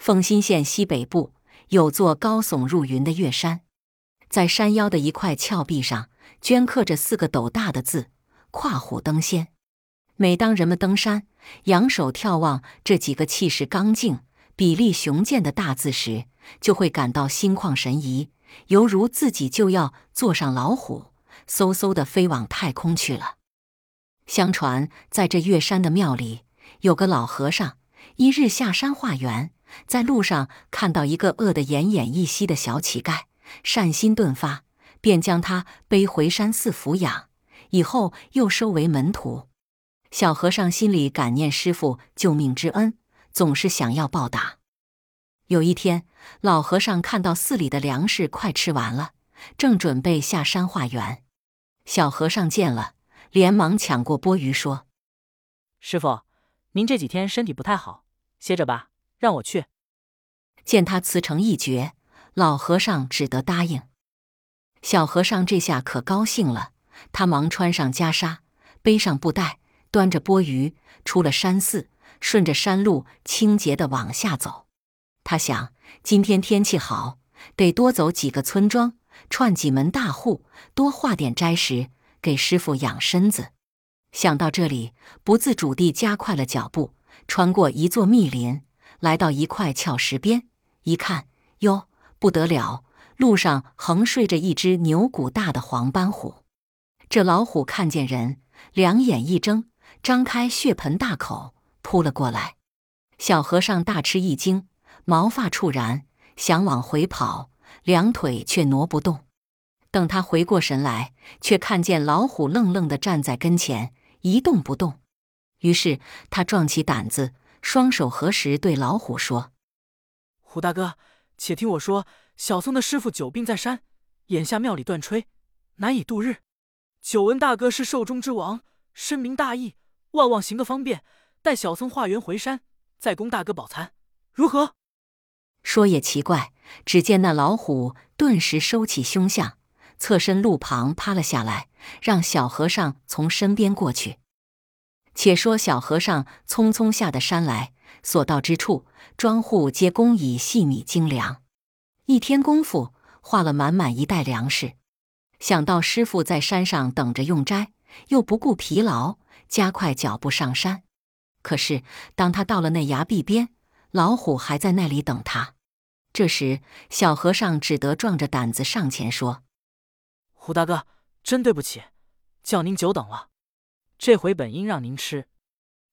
奉新县西北部有座高耸入云的月山，在山腰的一块峭壁上，镌刻着四个斗大的字：“跨虎登仙。”每当人们登山，仰首眺望这几个气势刚劲、比例雄健的大字时，就会感到心旷神怡，犹如自己就要坐上老虎，嗖嗖地飞往太空去了。相传，在这月山的庙里，有个老和尚，一日下山化缘，在路上看到一个饿得奄奄一息的小乞丐，善心顿发，便将他背回山寺抚养，以后又收为门徒。小和尚心里感念师傅救命之恩，总是想要报答。有一天，老和尚看到寺里的粮食快吃完了，正准备下山化缘，小和尚见了。连忙抢过钵盂说：“师傅，您这几天身体不太好，歇着吧，让我去。”见他辞呈一绝，老和尚只得答应。小和尚这下可高兴了，他忙穿上袈裟，背上布袋，端着钵盂出了山寺，顺着山路清洁的往下走。他想，今天天气好，得多走几个村庄，串几门大户，多化点斋食。给师傅养身子，想到这里，不自主地加快了脚步，穿过一座密林，来到一块峭石边，一看，哟，不得了！路上横睡着一只牛骨大的黄斑虎。这老虎看见人，两眼一睁，张开血盆大口扑了过来。小和尚大吃一惊，毛发触然，想往回跑，两腿却挪不动。等他回过神来，却看见老虎愣愣地站在跟前，一动不动。于是他壮起胆子，双手合十，对老虎说：“虎大哥，且听我说，小僧的师傅久病在山，眼下庙里断炊，难以度日。久闻大哥是寿终之王，深明大义，万望行个方便，待小僧化缘回山，再供大哥饱餐，如何？”说也奇怪，只见那老虎顿时收起凶相。侧身路旁趴了下来，让小和尚从身边过去。且说小和尚匆匆下的山来，所到之处，庄户皆供以细米精粮。一天功夫，化了满满一袋粮食。想到师傅在山上等着用斋，又不顾疲劳，加快脚步上山。可是当他到了那崖壁边，老虎还在那里等他。这时，小和尚只得壮着胆子上前说。虎大哥，真对不起，叫您久等了。这回本应让您吃，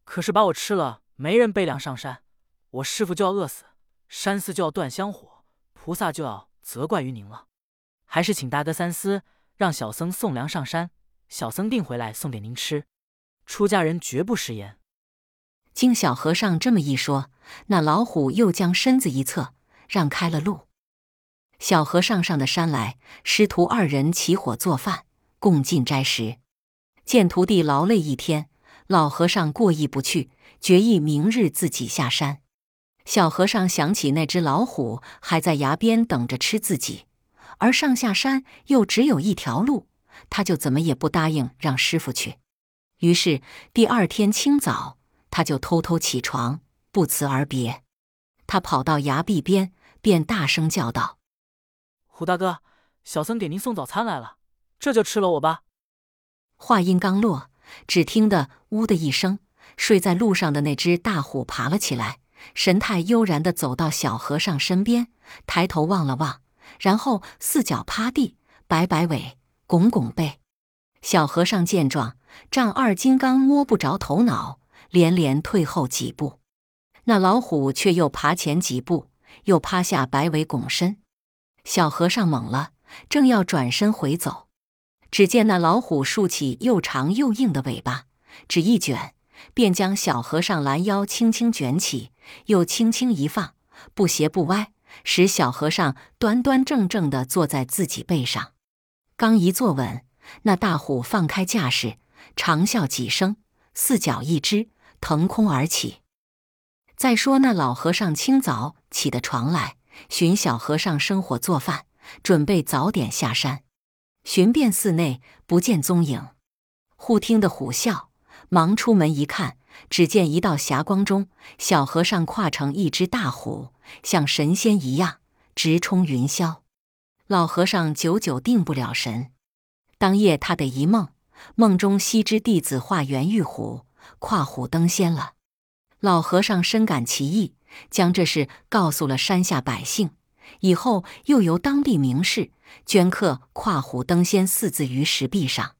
可是把我吃了，没人背粮上山，我师傅就要饿死，山寺就要断香火，菩萨就要责怪于您了。还是请大哥三思，让小僧送粮上山，小僧定回来送给您吃。出家人绝不食言。经小和尚这么一说，那老虎又将身子一侧，让开了路。小和尚上的山来，师徒二人起火做饭，共进斋食。见徒弟劳累一天，老和尚过意不去，决意明日自己下山。小和尚想起那只老虎还在崖边等着吃自己，而上下山又只有一条路，他就怎么也不答应让师傅去。于是第二天清早，他就偷偷起床，不辞而别。他跑到崖壁边，便大声叫道。虎大哥，小僧给您送早餐来了，这就吃了我吧。话音刚落，只听得“呜”的一声，睡在路上的那只大虎爬了起来，神态悠然地走到小和尚身边，抬头望了望，然后四脚趴地，摆摆尾，拱拱背。小和尚见状，丈二金刚摸不着头脑，连连退后几步。那老虎却又爬前几步，又趴下摆尾拱身。小和尚懵了，正要转身回走，只见那老虎竖起又长又硬的尾巴，只一卷，便将小和尚拦腰轻轻卷起，又轻轻一放，不斜不歪，使小和尚端端正正地坐在自己背上。刚一坐稳，那大虎放开架势，长啸几声，四脚一只，腾空而起。再说那老和尚清早起的床来。寻小和尚生火做饭，准备早点下山。寻遍寺内不见踪影，忽听得虎啸，忙出门一看，只见一道霞光中，小和尚跨成一只大虎，像神仙一样直冲云霄。老和尚久久定不了神。当夜他的一梦，梦中西之弟子化缘玉虎，跨虎登仙了。老和尚深感奇异，将这事告诉了山下百姓。以后又由当地名士镌刻“跨虎登仙”四字于石壁上。